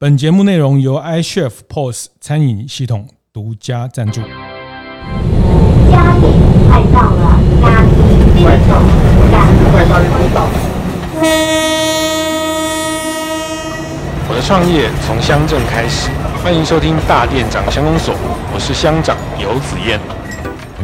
本节目内容由 iChef POS 餐饮系统独家赞助。嘉义快到了，嘉义快到了，嘉义快到了。我的创业从乡镇开始，欢迎收听大店长乡公所，我是乡长游子燕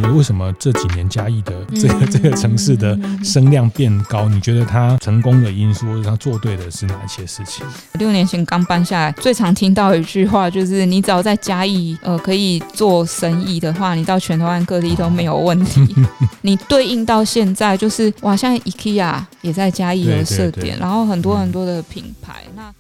彦。为什么这几年嘉义的这个这个城市的声量变高？你觉得它成功的因素，或者它做对的是哪一些事情？六年前刚搬下来，最常听到一句话就是：你只要在嘉义呃可以做生意的话，你到全台湾各地都没有问题。你对应到现在，就是哇，像 IKEA 也在嘉义有设点，然后很多很多的品牌。那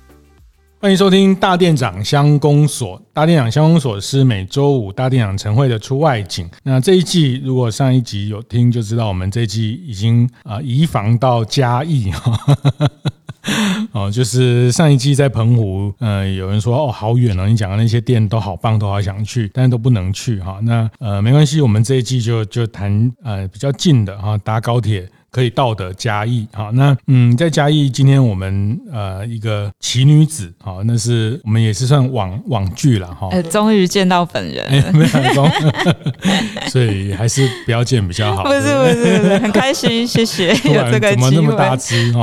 欢迎收听大店长乡公所。大店长乡公所是每周五大店长晨会的出外景。那这一季，如果上一集有听就知道，我们这一季已经啊移防到嘉义哈。哦，就是上一季在澎湖，呃，有人说哦好远哦，你讲的那些店都好棒，都好想去，但是都不能去哈。那呃没关系，我们这一季就就谈呃比较近的哈，搭高铁。可以到的嘉义，好，那嗯，在嘉义，今天我们呃一个奇女子，好，那是我们也是算网网剧了哈，终于见到本人，哎，没成功，所以还是不要见比较好。不是不是不是，很开心，谢谢 有这个机会。怎么那么大只哈？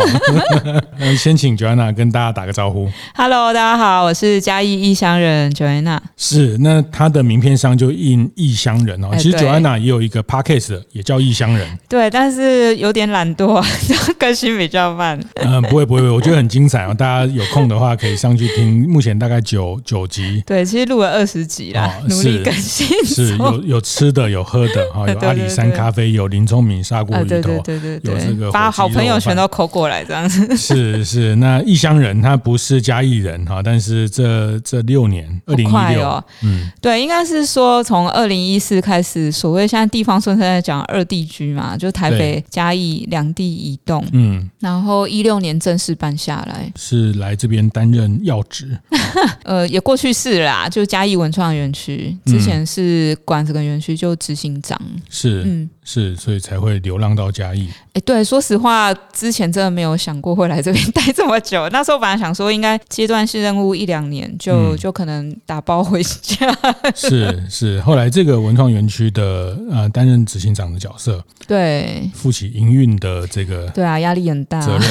那 先请 Joanna 跟大家打个招呼。Hello，大家好，我是嘉义异乡人 Joanna。是，那他的名片上就印异乡人哦。其实 Joanna 也有一个 Podcast 也叫异乡人。对，但是有点。懒惰，就更新比较慢。嗯，不会不会，我觉得很精彩哦。大家有空的话可以上去听，目前大概九九集。对，其实录了二十集啦，哦、努力更新。是有有吃的，有喝的 哈，有阿里山咖啡，有林聪明砂锅鱼头，对对对对对，有这个把好朋友全都抠过来这样子。是是，那异乡人他不是嘉义人哈，但是这这六年，二零一六，嗯，对，应该是说从二零一四开始，所谓现在地方村在讲二地居嘛，就台北嘉义。两地移动，嗯，然后一六年正式搬下来，是来这边担任要职，呃，也过去式啦，就嘉义文创园区，之前是管这个园区就执行长，是，嗯。是，所以才会流浪到嘉义。哎、欸，对，说实话，之前真的没有想过会来这边 待这么久。那时候本来想说，应该阶段性任务一两年就、嗯、就可能打包回家。是是，后来这个文创园区的呃担任执行长的角色，对，负起营运的这个，对啊，压力很大。责任。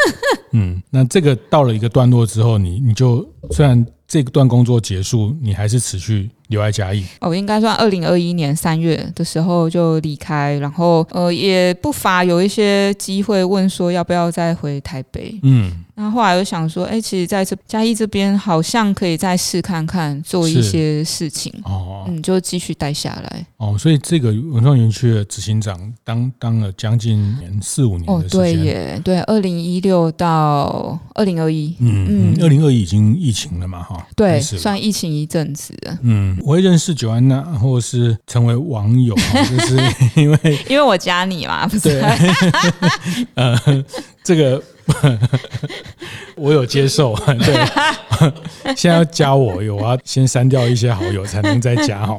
嗯，那这个到了一个段落之后，你你就虽然这段工作结束，你还是持续。留在嘉义哦，应该算二零二一年三月的时候就离开，然后呃也不乏有一些机会问说要不要再回台北，嗯。那后来又想说，哎、欸，其实在这嘉义这边好像可以再试看看做一些事情。哦，嗯，就继续待下来。哦。所以这个文创园区的执行长当当了将近四五年的时间，哦，对耶，对，二零一六到二零二一，嗯嗯，二零二一已经疫情了嘛，哈，对，算疫情一阵子，嗯，我会认识 Joanna，或是成为网友，就是因为因为我加你嘛，不是？呃，这个。哈哈哈哈哈 我有接受，对，现在要加我，有我要先删掉一些好友才能再加哈。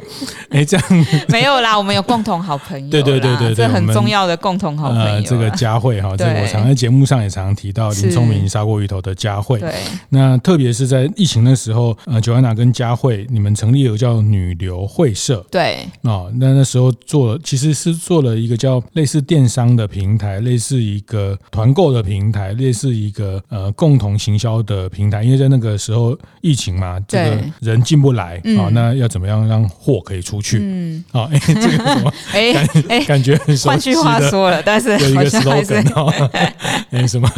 哎，这样没有啦，我们有共同好朋友，对对对对，这很重要的共同好朋友。呃，这个佳慧哈，这个我常在节目上也常常提到林聪明砂锅鱼头的佳慧。对，那特别是在疫情的时候，呃，Joanna 跟佳慧你们成立了叫女流会社，对，哦，那那时候做了其实是做了一个叫类似电商的平台，类似一个团购的平台。类似一个呃共同行销的平台，因为在那个时候疫情嘛，这个人进不来啊，那要怎么样让货可以出去？嗯，好，哎，这个 什么？哎哎，感觉。换句话说了，但是有一个 slogan 哦，哎什么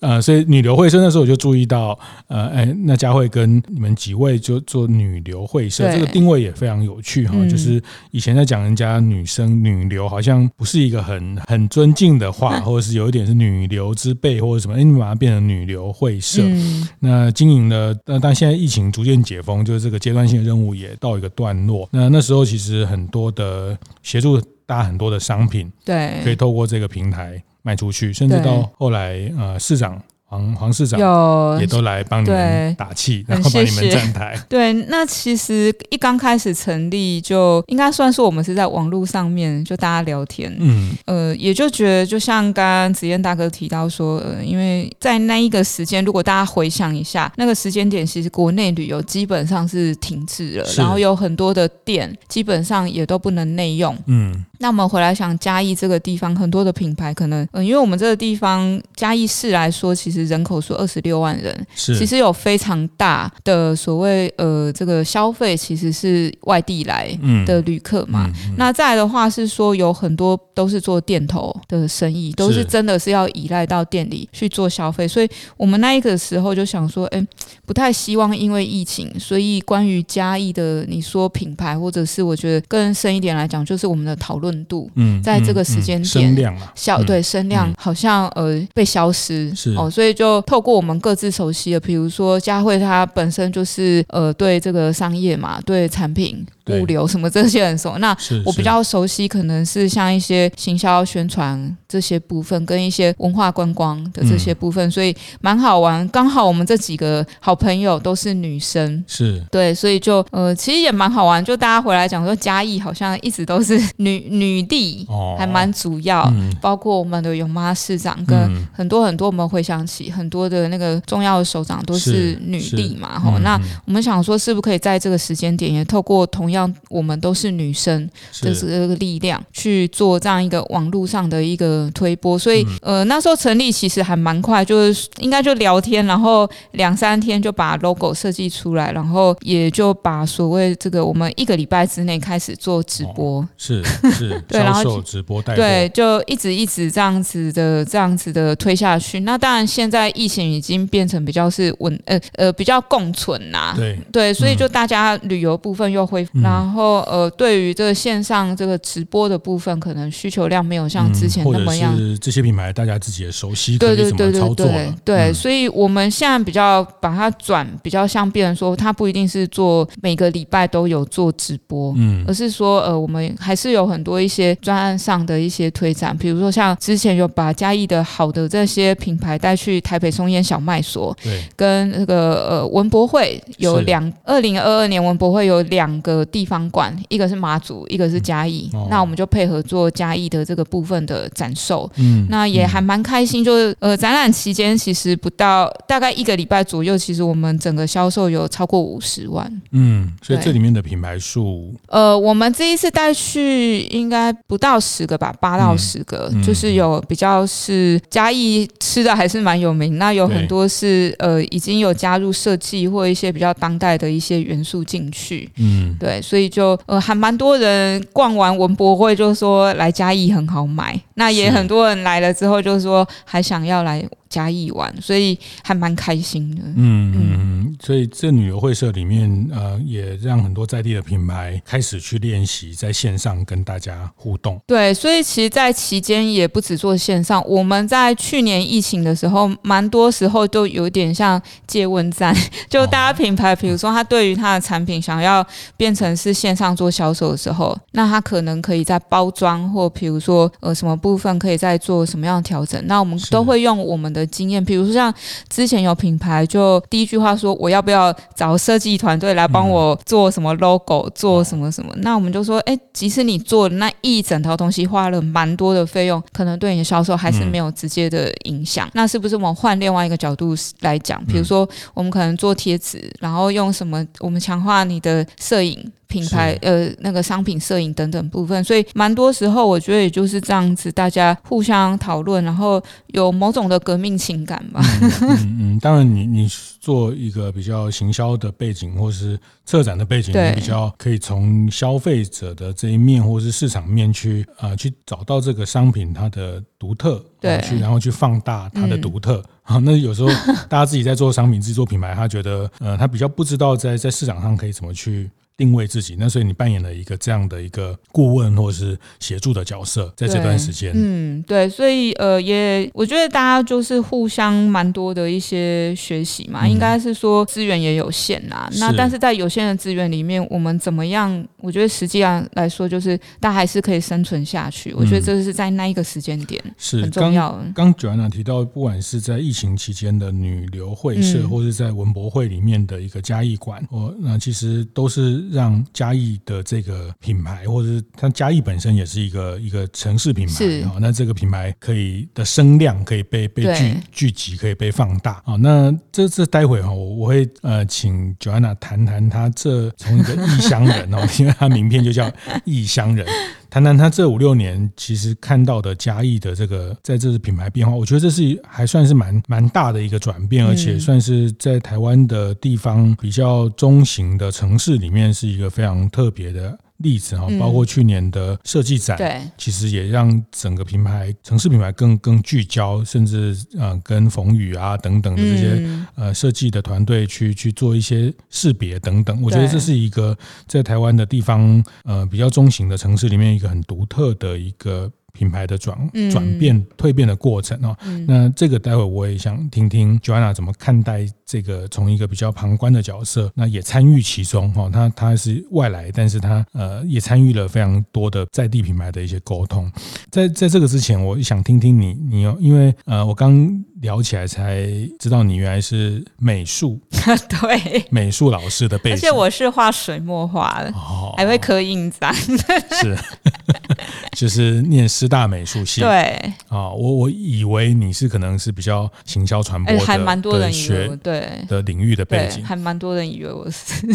呃，所以女流会社那时候我就注意到，呃，哎，那佳慧跟你们几位就做女流会社，这个定位也非常有趣哈，就是以前在讲人家女生女流，好像不是一个很很尊敬的话，或者是有一点是女流之辈。或者什么？哎，你把它变成女流会社，嗯、那经营的，但但现在疫情逐渐解封，就是这个阶段性的任务也到一个段落。那那时候其实很多的协助大家很多的商品，对，可以透过这个平台卖出去，甚至到后来，呃，市长。黄黄市长有也都来帮你们打气，然后帮你们站台。对，那其实一刚开始成立就应该算是我们是在网络上面就大家聊天，嗯，呃，也就觉得就像刚刚子燕大哥提到说，呃，因为在那一个时间，如果大家回想一下那个时间点，其实国内旅游基本上是停滞了，然后有很多的店基本上也都不能内用，嗯。那我们回来想嘉义这个地方，很多的品牌可能，嗯，因为我们这个地方嘉义市来说，其实人口数二十六万人，是。其实有非常大的所谓呃这个消费，其实是外地来的旅客嘛。嗯嗯。嗯、那再来的话是说，有很多都是做店头的生意，都是真的是要依赖到店里去做消费，所以我们那一个时候就想说，哎，不太希望因为疫情，所以关于嘉义的你说品牌，或者是我觉得更深一点来讲，就是我们的讨论。度，嗯，在这个时间点，声量啊，小对声量好像呃被消失，是哦，所以就透过我们各自熟悉的，比如说佳慧她本身就是呃对这个商业嘛，对产品。物流什么这些很熟，那我比较熟悉，可能是像一些行销宣传这些部分，跟一些文化观光的这些部分，嗯、所以蛮好玩。刚好我们这几个好朋友都是女生，是对，所以就呃，其实也蛮好玩。就大家回来讲说，嘉义好像一直都是女女帝，哦、还蛮主要。嗯、包括我们的永妈市长跟很多很多，我们回想起很多的那个重要的首长都是女帝嘛。哈，那我们想说，是不是可以在这个时间点，也透过同样。让我们都是女生的这个力量去做这样一个网络上的一个推波，所以呃那时候成立其实还蛮快，就是应该就聊天，然后两三天就把 logo 设计出来，然后也就把所谓这个我们一个礼拜之内开始做直播，是是，对，然后直播带对，就一直一直这样子的这样子的推下去。那当然现在疫情已经变成比较是稳呃呃比较共存呐，对。对，所以就大家旅游部分又恢复。然后呃，对于这个线上这个直播的部分，可能需求量没有像之前那么样。是这些品牌大家自己也熟悉，可以怎么操作？对，所以我们现在比较把它转比较像变成说，它不一定是做每个礼拜都有做直播，嗯，而是说呃，我们还是有很多一些专案上的一些推展，比如说像之前有把嘉义的好的这些品牌带去台北松烟小卖所，对，跟那个呃文博会有两二零二二年文博会有两个地。方馆，一个是马祖，一个是嘉义，那我们就配合做嘉义的这个部分的展售，嗯，那也还蛮开心。就是呃，展览期间其实不到大概一个礼拜左右，其实我们整个销售有超过五十万，嗯，所以这里面的品牌数，呃，我们这一次带去应该不到十个吧，八到十个，嗯、就是有比较是嘉义吃的还是蛮有名，那有很多是呃已经有加入设计或一些比较当代的一些元素进去，嗯，对。所以就呃还蛮多人逛完文博会就说来嘉义很好买，那也很多人来了之后就说还想要来。嘉义玩，所以还蛮开心的。嗯嗯嗯，所以这旅游会社里面，呃，也让很多在地的品牌开始去练习在线上跟大家互动。对，所以其实，在期间也不止做线上。我们在去年疫情的时候，蛮多时候都有点像借问站，就大家品牌，比如说他对于他的产品想要变成是线上做销售的时候，那他可能可以在包装或比如说呃什么部分可以再做什么样的调整。那我们都会用我们的。的经验，比如说像之前有品牌，就第一句话说，我要不要找设计团队来帮我做什么 logo，做什么什么？那我们就说，哎，即使你做那一整套东西花了蛮多的费用，可能对你的销售还是没有直接的影响。那是不是我们换另外一个角度来讲？比如说，我们可能做贴纸，然后用什么？我们强化你的摄影。品牌呃，那个商品摄影等等部分，所以蛮多时候我觉得也就是这样子，大家互相讨论，然后有某种的革命情感吧。嗯嗯，嗯，当然你你做一个比较行销的背景，或是策展的背景，对你比较可以从消费者的这一面，或是市场面去啊、呃、去找到这个商品它的独特，对，去然后去放大它的独特。好、嗯，那有时候大家自己在做商品、自己做品牌，他觉得呃他比较不知道在在市场上可以怎么去。定位自己。那所以你扮演了一个这样的一个顾问或是协助的角色，在这段时间，嗯，对，所以呃，也我觉得大家就是互相蛮多的一些学习嘛，嗯、应该是说资源也有限啦。那但是在有限的资源里面，我们怎么样？我觉得实际上来说，就是大家还是可以生存下去。我觉得这是在那一个时间点是很重要的。刚 Joanna 提到，不管是在疫情期间的女流会社，嗯、或是在文博会里面的一个嘉义馆，我，那其实都是让嘉义的这个品牌，或者是它嘉义本身也是一个一个城市品牌啊。那这个品牌可以的声量可以被被聚聚集，可以被放大啊。那这这待会哈，我我会呃请 Joanna 谈谈他这从一个异乡人哦，因为他名片就叫异乡人。谈谈他这五六年其实看到的嘉义的这个在这次品牌变化，我觉得这是还算是蛮蛮大的一个转变，而且算是在台湾的地方比较中型的城市里面是一个非常特别的。例子哈，包括去年的设计展，对，其实也让整个品牌城市品牌更更聚焦，甚至呃跟冯宇啊等等的这些呃设计的团队去去做一些识别等等，我觉得这是一个在台湾的地方呃比较中型的城市里面一个很独特的一个。品牌的转转变、蜕变的过程哦，嗯、那这个待会我也想听听 Joanna 怎么看待这个，从一个比较旁观的角色，那也参与其中哈。他他是外来，但是他呃也参与了非常多的在地品牌的一些沟通。在在这个之前，我想听听你，你有因为呃我刚聊起来才知道你原来是美术，对，美术老师的背景，而且我是画水墨画的，哦、还会刻印章，是。就是念师大美术系，对。啊，我我以为你是可能是比较行销传播的，还蛮多人以为对。的领域的背景，还蛮多人以为我是。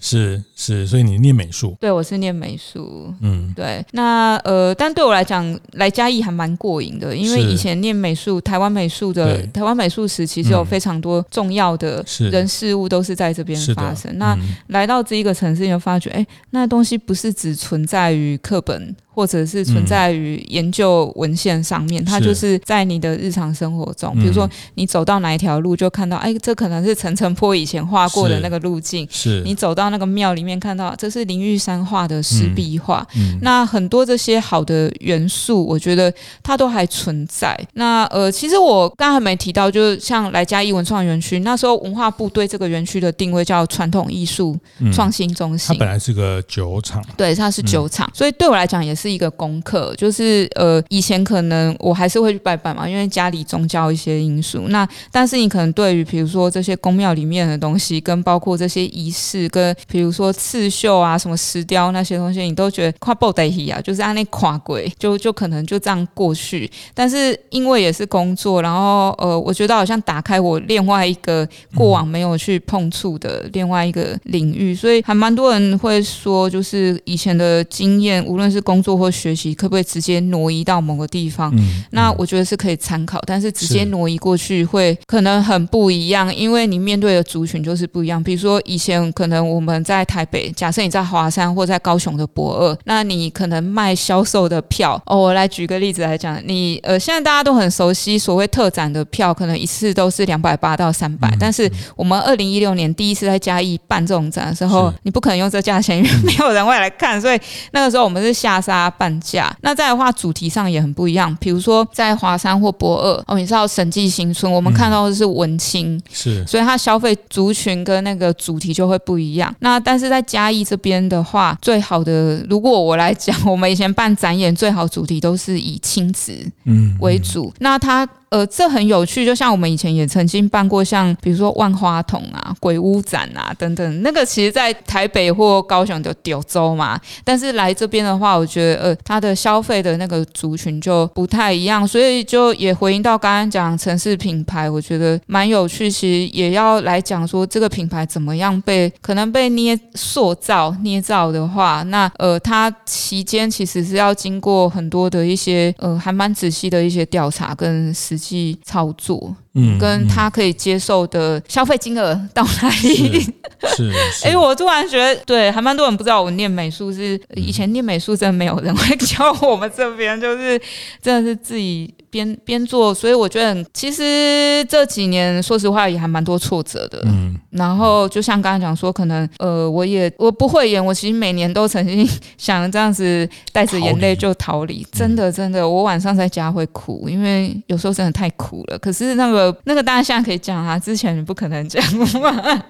是是，所以你念美术，对，我是念美术，嗯，对，那呃，但对我来讲，来嘉义还蛮过瘾的，因为以前念美术，台湾美术的台湾美术史其实有非常多重要的人事物都是在这边发生，那来到这一个城市，你就发觉，哎，那东西不是只存在于课本。或者是存在于研究文献上面，嗯、它就是在你的日常生活中，比如说你走到哪一条路，就看到，哎，这可能是陈澄波以前画过的那个路径。是，你走到那个庙里面，看到这是林玉山画的石壁画。嗯嗯、那很多这些好的元素，我觉得它都还存在。那呃，其实我刚刚还没提到，就是像来嘉义文创园区，那时候文化部对这个园区的定位叫传统艺术创新中心。它本来是个酒厂，对，它是酒厂，嗯、所以对我来讲也是。是一个功课，就是呃，以前可能我还是会去拜拜嘛，因为家里宗教一些因素。那但是你可能对于比如说这些宫庙里面的东西，跟包括这些仪式，跟比如说刺绣啊、什么石雕那些东西，你都觉得跨不得去啊，就是按那跨轨，就就可能就这样过去。但是因为也是工作，然后呃，我觉得好像打开我另外一个过往没有去碰触的另外一个领域，所以还蛮多人会说，就是以前的经验，无论是工作。或学习可不可以直接挪移到某个地方？嗯、那我觉得是可以参考，但是直接挪移过去会可能很不一样，因为你面对的族群就是不一样。比如说以前可能我们在台北，假设你在华山或在高雄的博二，那你可能卖销售的票哦。我来举个例子来讲，你呃现在大家都很熟悉所谓特展的票，可能一次都是两百八到三百，但是我们二零一六年第一次在嘉义办这种展的时候，你不可能用这价钱，因为没有人会来看，所以那个时候我们是下杀。半价，那再的话主题上也很不一样。比如说在华山或博二，哦，你知道审计新村，我们看到的是文青，嗯、是，所以它消费族群跟那个主题就会不一样。那但是在嘉义这边的话，最好的，如果我来讲，我们以前办展演，最好主题都是以亲子嗯为主。嗯嗯、那它。呃，这很有趣，就像我们以前也曾经办过，像比如说万花筒啊、鬼屋展啊等等，那个其实在台北或高雄的九州嘛，但是来这边的话，我觉得呃，它的消费的那个族群就不太一样，所以就也回应到刚刚讲城市品牌，我觉得蛮有趣，其实也要来讲说这个品牌怎么样被可能被捏塑造、捏造的话，那呃，它期间其实是要经过很多的一些呃，还蛮仔细的一些调查跟实。实际操作，嗯，跟他可以接受的消费金额到哪里？是，哎、欸，我突然觉得，对，还蛮多人不知道我念美术是以前念美术，真的没有人会教我们这边，就是真的是自己。边边做，所以我觉得其实这几年说实话也还蛮多挫折的。嗯，然后就像刚才讲说，可能呃，我也我不会演，我其实每年都曾经想这样子带着眼泪就逃离。真的真的，我晚上在家会哭，因为有时候真的太苦了。可是那个那个大家现在可以讲啊，之前你不可能讲嘛。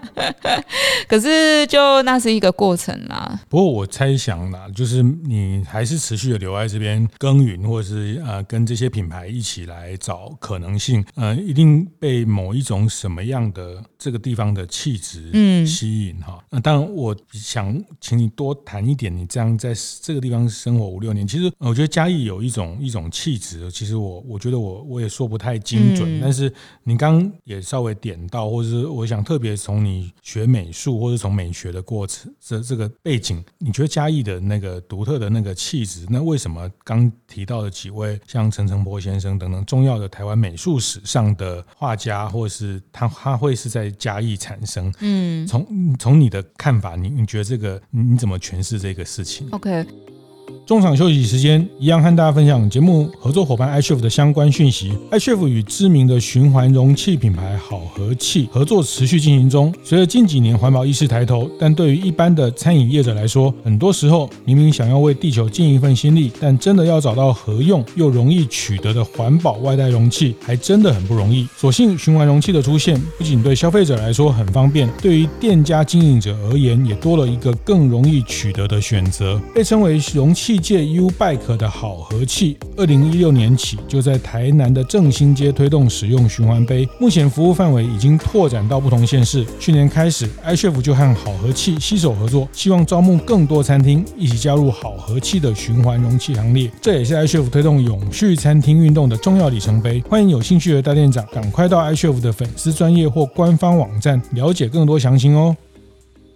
可是就那是一个过程啦。不过我猜想啦，就是你还是持续的留在这边耕耘，或者是呃跟这些品牌。一起来找可能性，呃，一定被某一种什么样的这个地方的气质嗯吸引哈。那、嗯、当然，我想请你多谈一点，你这样在这个地方生活五六年，其实我觉得嘉义有一种一种气质，其实我我觉得我我也说不太精准，嗯、但是你刚刚也稍微点到，或者是我想特别从你学美术或者从美学的过程这这个背景，你觉得嘉义的那个独特的那个气质，那为什么刚提到的几位像陈澄波先生？等等重要的台湾美术史上的画家，或是他他会是在嘉义产生。嗯，从从你的看法，你你觉得这个你怎么诠释这个事情？OK。中场休息时间，一样和大家分享节目合作伙伴 iChef 的相关讯息。iChef 与知名的循环容器品牌好和气合作持续进行中。随着近几年环保意识抬头，但对于一般的餐饮业者来说，很多时候明明想要为地球尽一份心力，但真的要找到合用又容易取得的环保外带容器，还真的很不容易。所幸循环容器的出现，不仅对消费者来说很方便，对于店家经营者而言，也多了一个更容易取得的选择。被称为容器。器界 U Bike 的好和气，二零一六年起就在台南的正兴街推动使用循环杯，目前服务范围已经拓展到不同县市。去年开始，iChef 就和好和气携手合作，希望招募更多餐厅一起加入好和气的循环容器行列。这也是 iChef 推动永续餐厅运动的重要里程碑。欢迎有兴趣的大店长赶快到 iChef 的粉丝专业或官方网站了解更多详情哦。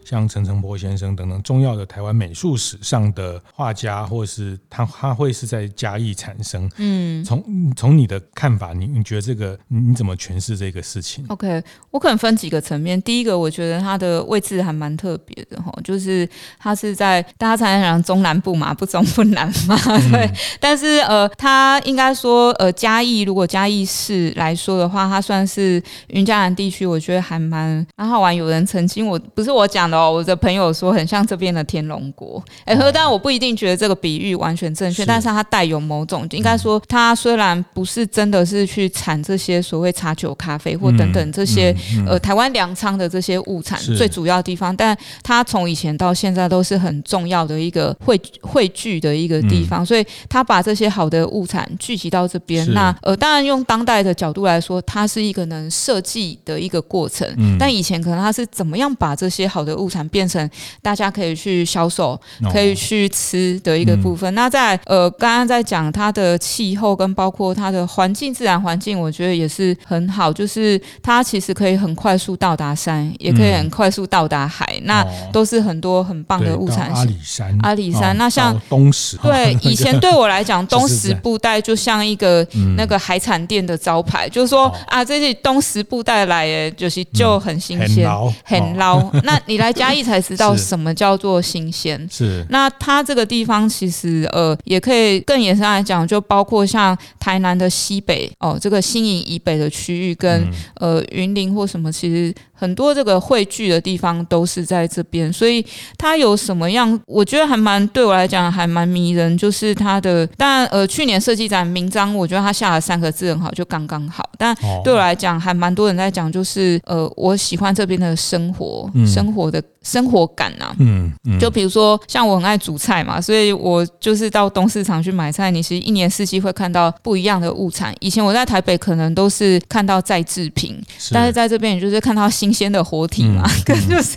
像陈澄波先生等等重要的台湾美术史上的画家，或是他他会是在嘉义产生。嗯，从从你的看法，你你觉得这个你怎么诠释这个事情？OK，我可能分几个层面。第一个，我觉得他的位置还蛮特别的哈，就是他是在大家常常讲中南部嘛，不中不南嘛，对。嗯、但是呃，他应该说呃嘉义，如果嘉义市来说的话，他算是云嘉南地区，我觉得还蛮蛮好玩。有人曾经我不是我讲的。哦，我的朋友说很像这边的天龙国，哎、欸，但我不一定觉得这个比喻完全正确，但是它带有某种，应该说它虽然不是真的是去产这些所谓茶酒咖啡或等等这些、嗯嗯。嗯、呃台湾粮仓的这些物产最主要的地方，但它从以前到现在都是很重要的一个汇汇聚的一个地方，嗯、所以它把这些好的物产聚集到这边。那呃，当然用当代的角度来说，它是一个能设计的一个过程，嗯、但以前可能它是怎么样把这些好的物产变成大家可以去销售、可以去吃的一个部分。那在呃，刚刚在讲它的气候跟包括它的环境、自然环境，我觉得也是很好。就是它其实可以很快速到达山，也可以很快速到达海，那都是很多很棒的物产。阿里山，阿里山。那像东石，对，以前对我来讲，东石布袋就像一个那个海产店的招牌，就是说啊，这些东石布袋来，诶，就是就很新鲜，很捞。那你来。嘉义才知道什么叫做新鲜。是，那它这个地方其实呃，也可以更延伸来讲，就包括像台南的西北哦，这个新营以北的区域跟、嗯、呃云林或什么，其实。很多这个汇聚的地方都是在这边，所以它有什么样？我觉得还蛮对我来讲还蛮迷人，就是它的。但，呃，去年设计展名章，我觉得它下了三个字很好，就刚刚好。但对我来讲，还蛮多人在讲，就是呃，我喜欢这边的生活，嗯、生活的生活感呐、啊。嗯嗯。就比如说，像我很爱煮菜嘛，所以我就是到东市场去买菜，你其实一年四季会看到不一样的物产。以前我在台北可能都是看到再制品，但是在这边你就是看到新。新鲜的活体嘛，就是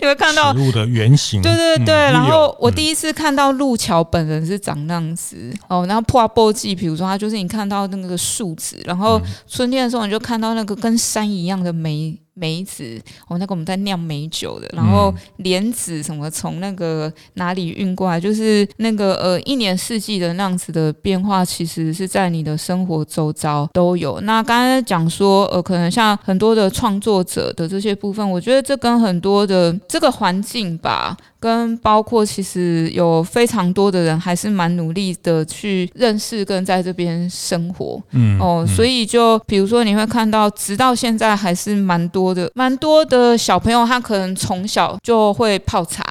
你会看到食物的原型，对对对。嗯、然后我第一次看到路桥本人是长那样子、嗯、哦。然后破波记，比如说它就是你看到那个树枝，然后春天的时候你就看到那个跟山一样的梅。梅子，哦，那个我们在酿梅酒的，然后莲子什么从那个哪里运过来，就是那个呃一年四季的那样子的变化，其实是在你的生活周遭都有。那刚才讲说，呃，可能像很多的创作者的这些部分，我觉得这跟很多的这个环境吧。跟包括其实有非常多的人还是蛮努力的去认识跟在这边生活，嗯哦，所以就比如说你会看到，直到现在还是蛮多的，蛮多的小朋友他可能从小就会泡茶。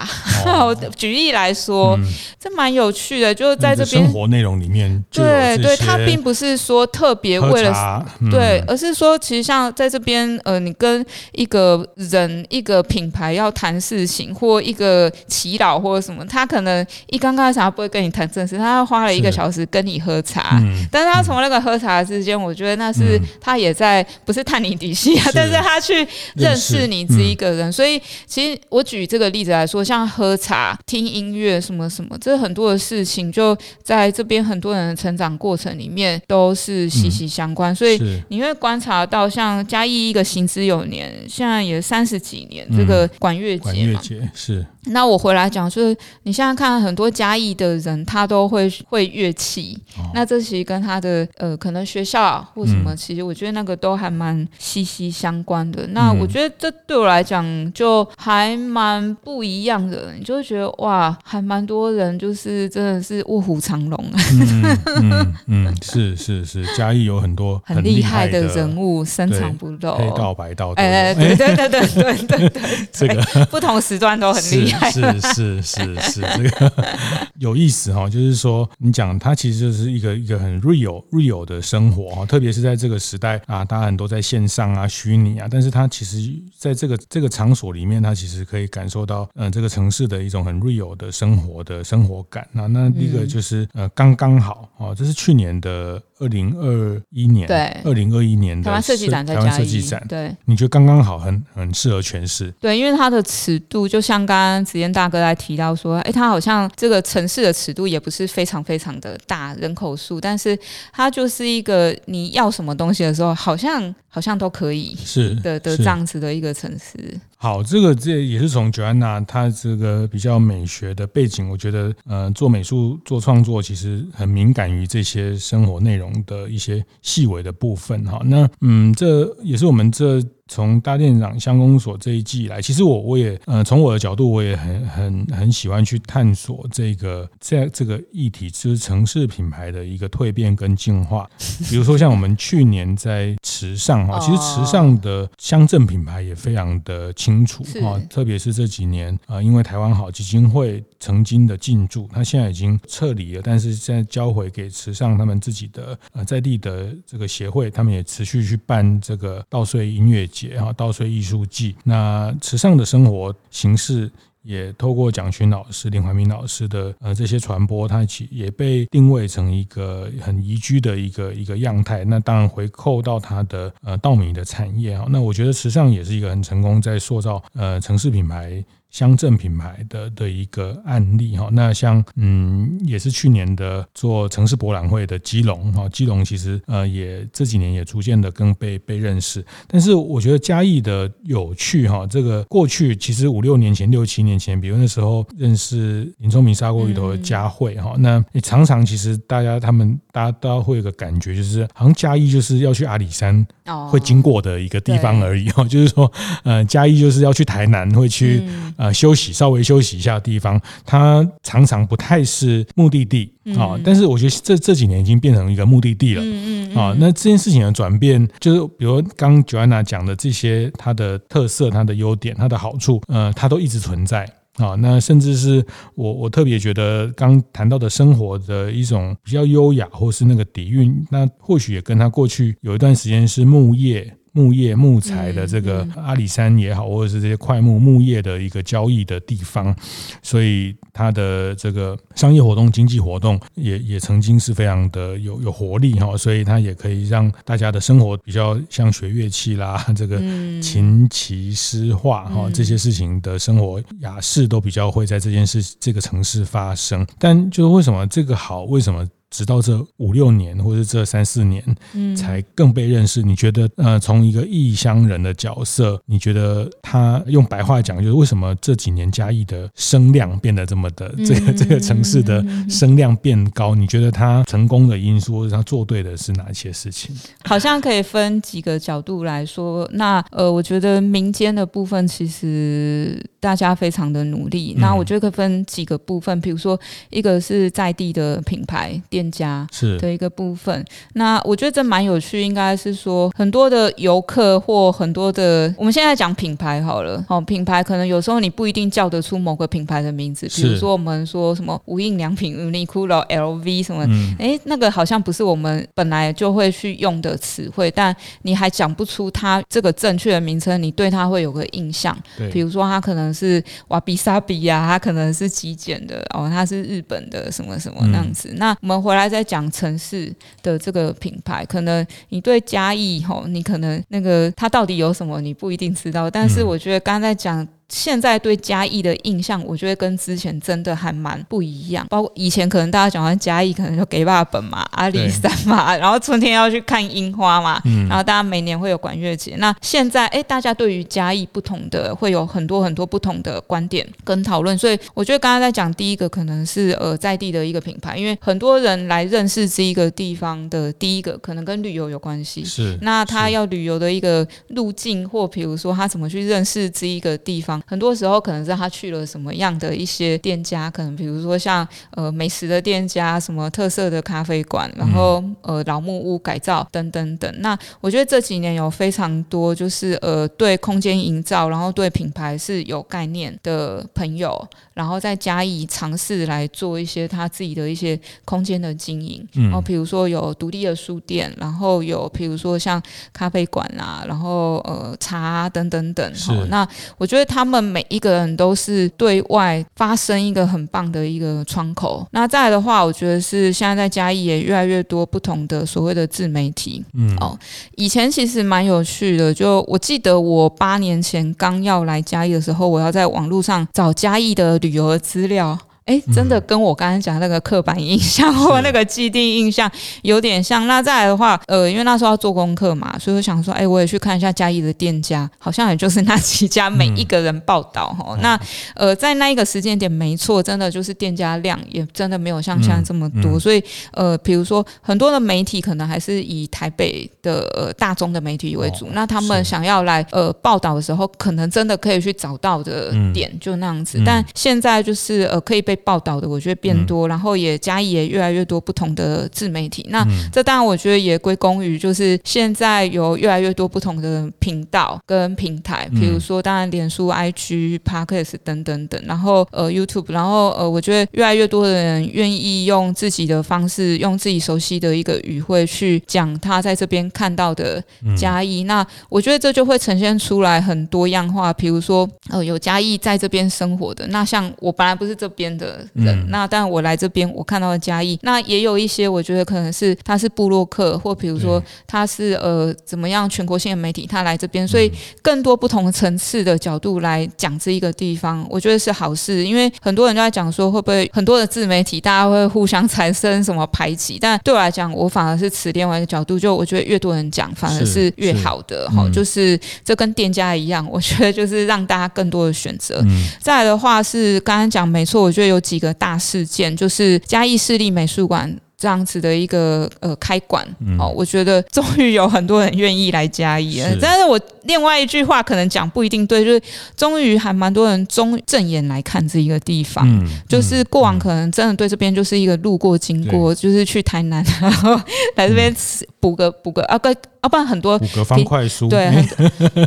哦、举例来说，嗯、这蛮有趣的，就是在这边生活内容里面，对对，他并不是说特别为了、嗯、对，而是说其实像在这边，呃，你跟一个人一个品牌要谈事情或一个。祈祷或者什么，他可能一刚开始他不会跟你谈正事，他花了一个小时跟你喝茶。嗯、但是他从那个喝茶之间，我觉得那是他也在不是探你底细啊，但是他去认识你这一个人。嗯、所以其实我举这个例子来说，像喝茶、听音乐什么什么，这很多的事情就在这边很多人的成长过程里面都是息息相关。嗯、所以你会观察到，像嘉义一个行之有年，现在也三十几年，这个管乐节嘛，管乐节是。那我回来讲，就是你现在看很多嘉义的人，他都会会乐器。哦、那这其实跟他的呃，可能学校或什么，嗯、其实我觉得那个都还蛮息息相关的。那我觉得这对我来讲就还蛮不一样的。你就会觉得哇，还蛮多人就是真的是卧虎藏龙。嗯嗯，嗯，是是是，嘉义有很多很厉害的人物，深藏不露，黑道白道。哎，对对对对对对对，这个不同时段都很厉害。是是是是，这个 有意思哈，就是说你讲它其实就是一个一个很 real real 的生活哈，特别是在这个时代啊，大家很多在线上啊、虚拟啊，但是它其实在这个这个场所里面，它其实可以感受到嗯这个城市的一种很 real 的生活的生活感。那那第一个就是呃刚刚好哦，这是去年的。二零二一年，对，二零二一年的台湾设计展，台湾设计展，对，你觉得刚刚好，很很适合诠释。对，因为它的尺度，就像刚刚子嫣大哥来提到说，哎，它好像这个城市的尺度也不是非常非常的大，人口数，但是它就是一个你要什么东西的时候，好像好像都可以是的的这样子的一个城市。好，这个这也是从 Joanna 她这个比较美学的背景，我觉得，呃，做美术做创作其实很敏感于这些生活内容的一些细微的部分哈。那嗯，这也是我们这。从大店长乡公所这一季以来，其实我我也呃从我的角度，我也很很很喜欢去探索这个在这个议题，就是城市品牌的一个蜕变跟进化。比如说像我们去年在池上哈，其实池上的乡镇品牌也非常的清楚啊，特别是这几年啊，因为台湾好基金会曾经的进驻，它现在已经撤离了，但是现在交回给池上他们自己的呃在地的这个协会，他们也持续去办这个稻穗音乐节。然后稻穗艺术季，那池上的生活形式也透过蒋勋老师、林怀民老师的呃这些传播，它其也被定位成一个很宜居的一个一个样态。那当然回扣到它的呃稻米的产业啊，那我觉得池上也是一个很成功在塑造呃城市品牌。乡镇品牌的的一个案例哈，那像嗯也是去年的做城市博览会的基隆哈，基隆其实呃也这几年也逐渐的更被被认识，但是我觉得嘉义的有趣哈，这个过去其实五六年前六七年前，比如那时候认识林聪明砂锅鱼头的佳慧哈，那你常常其实大家他们大家都会有个感觉，就是好像嘉义就是要去阿里山会经过的一个地方而已哈，就是说呃嘉义就是要去台南会去。呃，休息稍微休息一下的地方，它常常不太是目的地啊。但是我觉得这这几年已经变成一个目的地了。嗯嗯啊，那这件事情的转变，就是比如刚 Joanna 讲的这些，它的特色、它的优点、它的好处，呃，它都一直存在啊。那甚至是我我特别觉得刚谈到的生活的一种比较优雅，或是那个底蕴，那或许也跟他过去有一段时间是木业。木业、木材的这个阿里山也好，或者是这些快木木业的一个交易的地方，所以它的这个商业活动、经济活动也也曾经是非常的有有活力哈，所以它也可以让大家的生活比较像学乐器啦，这个琴棋诗画哈这些事情的生活雅士都比较会在这件事这个城市发生。但就是为什么这个好？为什么？直到这五六年，或是这三四年，嗯，才更被认识。你觉得，呃，从一个异乡人的角色，你觉得他用白话讲，就是为什么这几年嘉义的声量变得这么的，这个这个城市的声量变高？你觉得他成功的因素，或者他做对的是哪一些事情？好像可以分几个角度来说。那呃，我觉得民间的部分其实大家非常的努力。那我觉得可以分几个部分，比如说一个是在地的品牌店。家是。的一个部分，那我觉得这蛮有趣，应该是说很多的游客或很多的，我们现在讲品牌好了，哦，品牌可能有时候你不一定叫得出某个品牌的名字，比如说我们说什么无印良品、Uniqlo、LV 什么，哎、嗯，那个好像不是我们本来就会去用的词汇，但你还讲不出它这个正确的名称，你对它会有个印象，对，比如说它可能是瓦比萨比呀，它可能是极简的，哦，它是日本的什么什么那样子，嗯、那我们回。回来再讲城市的这个品牌，可能你对嘉义吼，你可能那个它到底有什么，你不一定知道。但是我觉得刚才讲。现在对嘉义的印象，我觉得跟之前真的还蛮不一样。包括以前可能大家讲完嘉义，可能就给爸本嘛、阿里山嘛，然后春天要去看樱花嘛，嗯、然后大家每年会有管乐节。那现在，哎，大家对于嘉义不同的会有很多很多不同的观点跟讨论。所以我觉得刚刚在讲第一个，可能是呃在地的一个品牌，因为很多人来认识这一个地方的第一个，可能跟旅游有关系。是，那他要旅游的一个路径，或比如说他怎么去认识这一个地方。很多时候可能是他去了什么样的一些店家，可能比如说像呃美食的店家，什么特色的咖啡馆，然后呃老木屋改造等等等。那我觉得这几年有非常多就是呃对空间营造，然后对品牌是有概念的朋友，然后再加以尝试来做一些他自己的一些空间的经营。然后比如说有独立的书店，然后有比如说像咖啡馆啊，然后呃茶啊等等等。好，那我觉得他们。他们每一个人都是对外发生一个很棒的一个窗口。那再来的话，我觉得是现在在嘉义也越来越多不同的所谓的自媒体。嗯，哦，以前其实蛮有趣的。就我记得我八年前刚要来嘉义的时候，我要在网络上找嘉义的旅游的资料。哎，真的跟我刚刚讲那个刻板印象或那个既定印象有点像。那再来的话，呃，因为那时候要做功课嘛，所以我想说，哎，我也去看一下嘉义的店家，好像也就是那几家，每一个人报道哈。那呃，在那一个时间点，没错，真的就是店家量也真的没有像现在这么多。所以呃，比如说很多的媒体可能还是以台北的呃大众的媒体为主，那他们想要来呃报道的时候，可能真的可以去找到的点就那样子。但现在就是呃可以被。报道的我觉得变多，然后也嘉义也越来越多不同的自媒体。那这当然我觉得也归功于就是现在有越来越多不同的频道跟平台，比如说当然脸书、IG、Podcast 等等等，然后呃 YouTube，然后呃我觉得越来越多的人愿意用自己的方式，用自己熟悉的一个语汇去讲他在这边看到的嘉义。那我觉得这就会呈现出来很多样化，比如说呃有嘉义在这边生活的，那像我本来不是这边的。的人，嗯、那但我来这边，我看到的嘉义，那也有一些，我觉得可能是他是布洛克，或比如说他是呃怎么样全国性的媒体，他来这边，所以更多不同层次的角度来讲这一个地方，我觉得是好事，因为很多人都在讲说会不会很多的自媒体大家会互相产生什么排挤，但对我来讲，我反而是持另外一个角度，就我觉得越多人讲，反而是越好的哈，就是这跟店家一样，我觉得就是让大家更多的选择。嗯、再来的话是刚刚讲没错，我觉得有。几个大事件，就是嘉义市立美术馆这样子的一个呃开馆哦，我觉得 终于有很多人愿意来嘉义了。但是我另外一句话可能讲不一定对，就是终于还蛮多人中正眼来看这一个地方，就是过往可能真的对这边就是一个路过经过，就是去台南然后 来这边补个补个啊个。要不然很多五个方块书，对，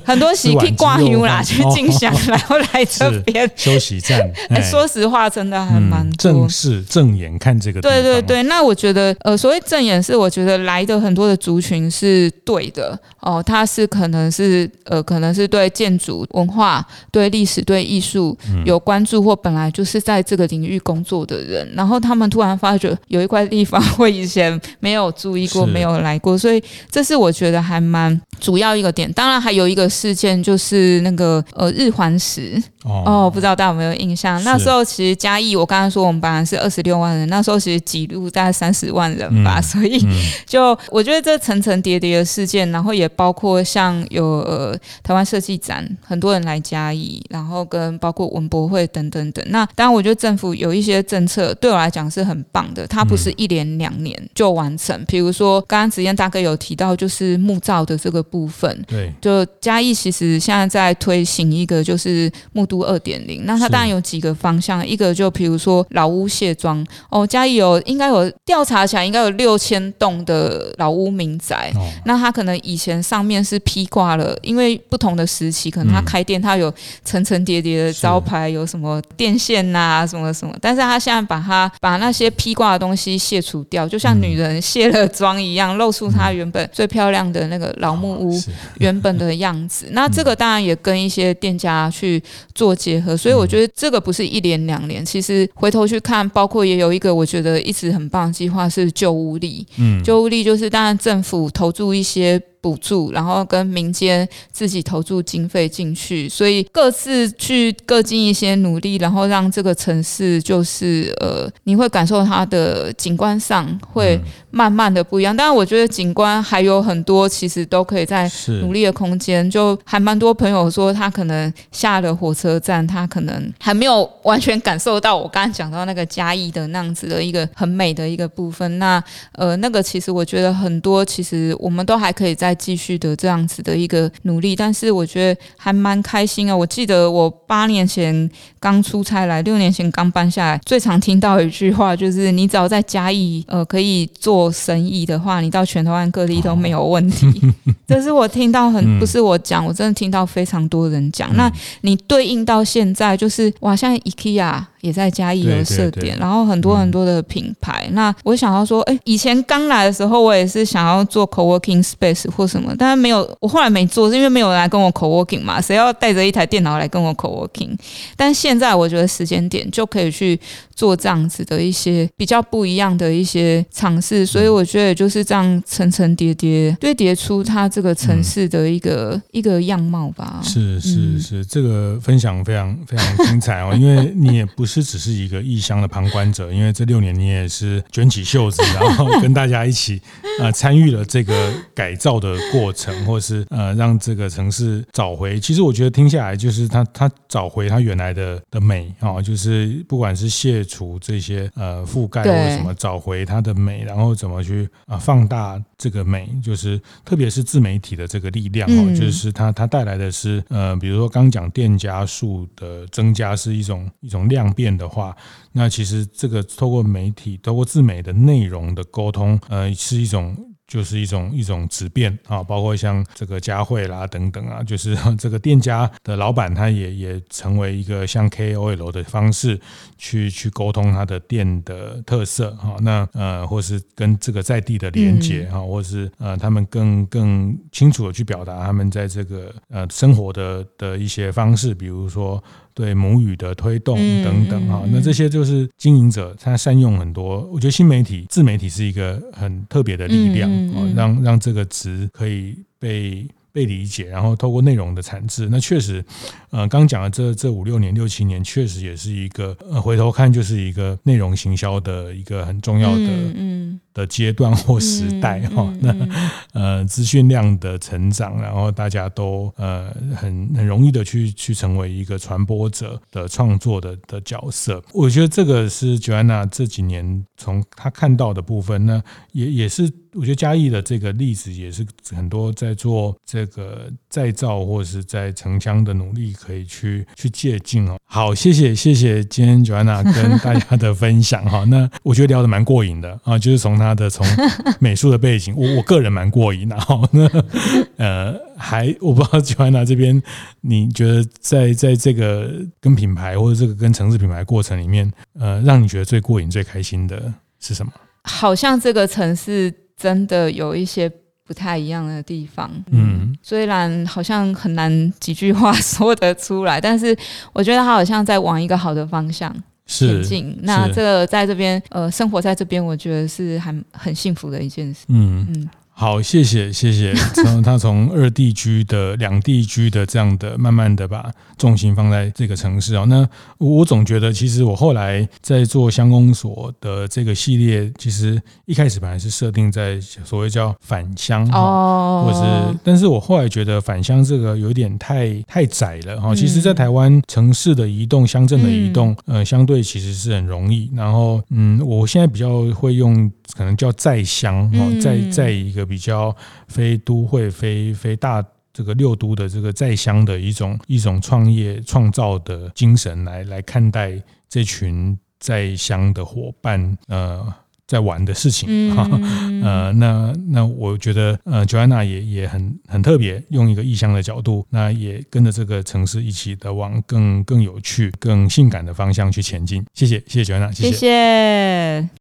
很 多喜可以挂油啦，去进香，然后来 这边休息站。哎说实话，真的还蛮多。正视正眼看这个。对对对，那我觉得，呃，所谓正眼是，我觉得来的很多的族群是对的哦，他是可能是呃，可能是对建筑文化、对历史、对艺术有关注，或本来就是在这个领域工作的人，然后他们突然发觉有一块地方，我以前没有注意过，没有来过，所以这是我觉得。觉得还蛮主要一个点。当然还有一个事件就是那个呃日环食哦，哦，不知道大家有没有印象？那时候其实嘉义，我刚刚说我们本来是二十六万人，那时候其实挤入大概三十万人吧，嗯、所以就我觉得这层层叠叠的事件，然后也包括像有呃台湾设计展，很多人来嘉义，然后跟包括文博会等等等。那当然，我觉得政府有一些政策对我来讲是很棒的，它不是一连两年就完成。比如说刚刚子燕大哥有提到，就是木造的这个部分，对，就嘉义其实现在在推行一个就是木都二点零，那它当然有几个方向，一个就比如说老屋卸妆哦，嘉义有应该有调查起来应该有六千栋的老屋民宅，哦、那它可能以前上面是披挂了，因为不同的时期可能它开店，它有层层叠叠的招牌，有什么电线呐、啊，什么什么，但是它现在把它把那些披挂的东西卸除掉，就像女人卸了妆一样，露出她原本最漂亮的那个老木屋 原本的样子。那这个当然也跟一些店家去做结合，所以我觉得这个不是一年两年。其实回头去看，包括也有一个我觉得一直很棒的计划是旧屋力。嗯，旧屋力就是当然政府投注一些。补助，然后跟民间自己投注经费进去，所以各自去各尽一些努力，然后让这个城市就是呃，你会感受它的景观上会慢慢的不一样。但是，我觉得景观还有很多，其实都可以在努力的空间。就还蛮多朋友说，他可能下了火车站，他可能还没有完全感受到我刚刚讲到那个嘉义的那样子的一个很美的一个部分。那呃，那个其实我觉得很多，其实我们都还可以在。继续的这样子的一个努力，但是我觉得还蛮开心啊！我记得我八年前刚出差来，六年前刚搬下来，最常听到一句话就是：你只要在嘉义呃可以做生意的话，你到全台湾各地都没有问题。这是我听到很不是我讲，我真的听到非常多人讲。那你对应到现在，就是哇，像 IKEA。也在嘉义有设点，对对对，然后很多很多的品牌。嗯、那我想要说，哎，以前刚来的时候，我也是想要做 co-working space 或什么，但是没有，我后来没做，是因为没有人来跟我 co-working 嘛，谁要带着一台电脑来跟我 co-working？但现在我觉得时间点就可以去做这样子的一些比较不一样的一些尝试，所以我觉得就是这样层层叠叠堆叠出它这个城市的一个、嗯、一个样貌吧。是是是，这个分享非常非常精彩哦，因为你也不是。只是一个异乡的旁观者，因为这六年你也是卷起袖子，然后跟大家一起呃参与了这个改造的过程，或是呃让这个城市找回。其实我觉得听下来，就是它它找回它原来的的美啊，就是不管是卸除这些呃覆盖或者什么，找回它的美，然后怎么去啊放大这个美，就是特别是自媒体的这个力量哦，就是它它带来的是呃，比如说刚讲店家数的增加是一种一种量变。的话，那其实这个透过媒体、透过自媒的内容的沟通，呃，是一种。就是一种一种质变啊，包括像这个佳慧啦等等啊，就是 这个店家的老板，他也也成为一个像 KOL 的方式去去沟通他的店的特色哈。那呃，或是跟这个在地的连接哈，或是呃，他们更更清楚的去表达他们在这个呃生活的的一些方式，比如说对母语的推动等等哈。那这些就是经营者他善用很多，我觉得新媒体自媒体是一个很特别的力量。哦，让让这个值可以被被理解，然后透过内容的产制，那确实，呃，刚讲的这这五六年、六七年，确实也是一个，呃，回头看就是一个内容行销的一个很重要的的阶段或时代哈。那呃，资讯量的成长，然后大家都呃很很容易的去去成为一个传播者的创作的的角色。我觉得这个是 Joanna 这几年从她看到的部分，那也也是。我觉得嘉义的这个例子也是很多在做这个再造或者是在城乡的努力可以去去借鉴哦。好，谢谢谢谢今天 Joanna 跟大家的分享哈。那我觉得聊得蛮过瘾的啊，就是从他的从 美术的背景，我我个人蛮过瘾的哈。那呃，还我不知道 Joanna 这边，你觉得在在这个跟品牌或者这个跟城市品牌过程里面，呃，让你觉得最过瘾、最开心的是什么？好像这个城市。真的有一些不太一样的地方，嗯，虽然好像很难几句话 说得出来，但是我觉得他好像在往一个好的方向前进。那这个在这边，呃，生活在这边，我觉得是还很幸福的一件事。嗯嗯。好，谢谢谢谢。从他从二地居的两地居的这样的，慢慢的把重心放在这个城市哦。那我总觉得，其实我后来在做乡公所的这个系列，其实一开始本来是设定在所谓叫返乡哦，或者是，但是我后来觉得返乡这个有点太太窄了哈。其实，在台湾城市的移动、乡镇的移动，呃，相对其实是很容易。然后，嗯，我现在比较会用，可能叫在乡哦，在在一个。比较非都会、非非大这个六都的这个在乡的一种一种创业创造的精神来来看待这群在乡的伙伴呃在玩的事情哈、嗯、呃那那我觉得呃 Joanna 也也很很特别，用一个异乡的角度，那也跟着这个城市一起的往更更有趣、更性感的方向去前进。谢谢谢谢 Joanna，谢谢。谢谢